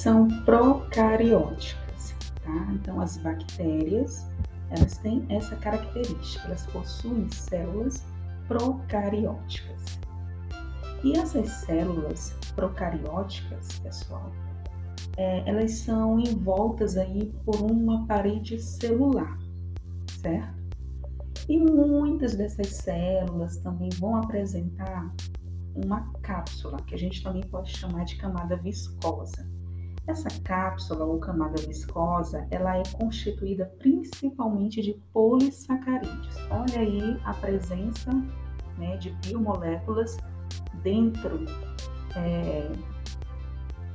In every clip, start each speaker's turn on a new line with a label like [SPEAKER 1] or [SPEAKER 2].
[SPEAKER 1] são procarióticas, tá? Então, as bactérias, elas têm essa característica, elas possuem células procarióticas. E essas células procarióticas, pessoal, é, elas são envoltas aí por uma parede celular, certo? E muitas dessas células também vão apresentar uma cápsula, que a gente também pode chamar de camada viscosa. Essa cápsula ou camada viscosa, ela é constituída principalmente de polissacarídeos. Olha aí a presença né, de biomoléculas dentro é,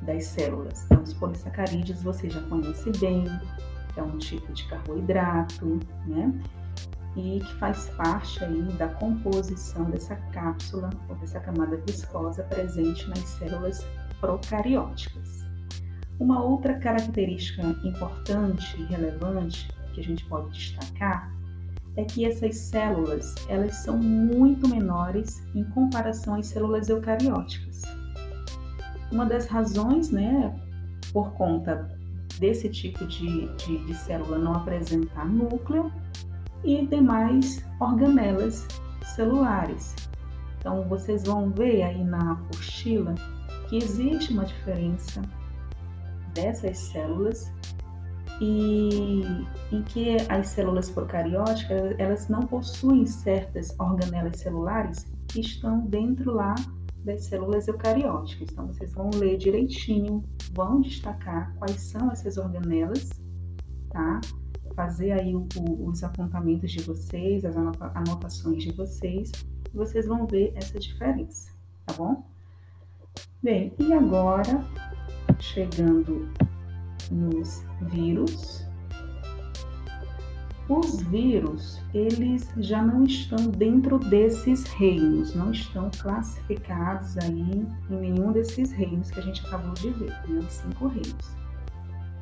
[SPEAKER 1] das células. Então, os polissacarídeos você já conhece bem, é um tipo de carboidrato, né? E que faz parte aí da composição dessa cápsula ou dessa camada viscosa presente nas células procarióticas. Uma outra característica importante e relevante que a gente pode destacar é que essas células elas são muito menores em comparação às células eucarióticas. Uma das razões, né, por conta desse tipo de, de, de célula não apresentar núcleo e demais organelas celulares. Então, vocês vão ver aí na apostila que existe uma diferença dessas células e em que as células procarióticas elas não possuem certas organelas celulares que estão dentro lá das células eucarióticas. Então vocês vão ler direitinho, vão destacar quais são essas organelas, tá? Fazer aí o, o, os apontamentos de vocês, as anotações de vocês, e vocês vão ver essa diferença, tá bom? Bem, e agora chegando nos vírus. Os vírus, eles já não estão dentro desses reinos, não estão classificados aí em nenhum desses reinos que a gente acabou de ver, né, os cinco reinos.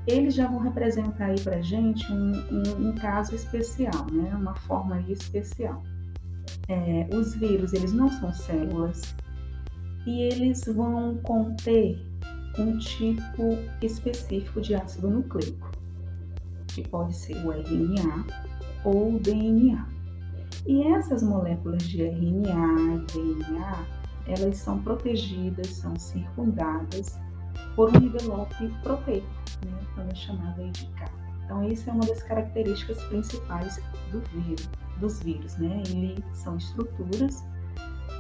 [SPEAKER 1] Eles já vão representar aí para gente um, um, um, caso especial, né, uma forma especial. É, os vírus, eles não são células e eles vão conter um tipo específico de ácido nucleico, que pode ser o RNA ou o DNA. E essas moléculas de RNA e DNA, elas são protegidas, são circundadas por um envelope proteico, né, também chamado de capa. Então, essa é uma das características principais do vírus, dos vírus, né? Eles são estruturas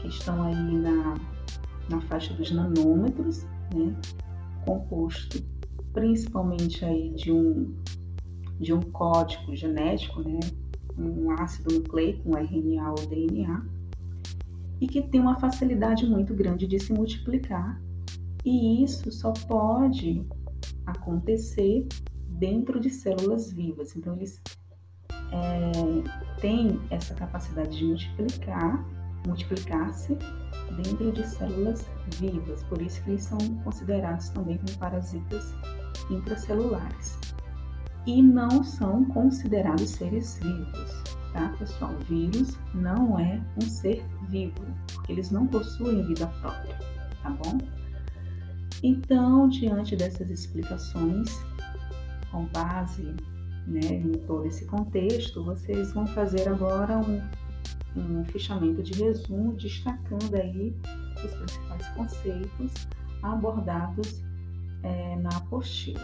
[SPEAKER 1] que estão aí na, na faixa dos nanômetros, né? composto principalmente aí de um, de um código genético, né? um ácido nucleico, um RNA ou DNA, e que tem uma facilidade muito grande de se multiplicar, e isso só pode acontecer dentro de células vivas. Então, eles é, têm essa capacidade de multiplicar multiplicar-se dentro de células vivas, por isso que eles são considerados também como parasitas intracelulares. E não são considerados seres vivos, tá, pessoal? Vírus não é um ser vivo, porque eles não possuem vida própria, tá bom? Então, diante dessas explicações, com base né, em todo esse contexto, vocês vão fazer agora um um fichamento de resumo destacando aí os principais conceitos abordados é, na apostila.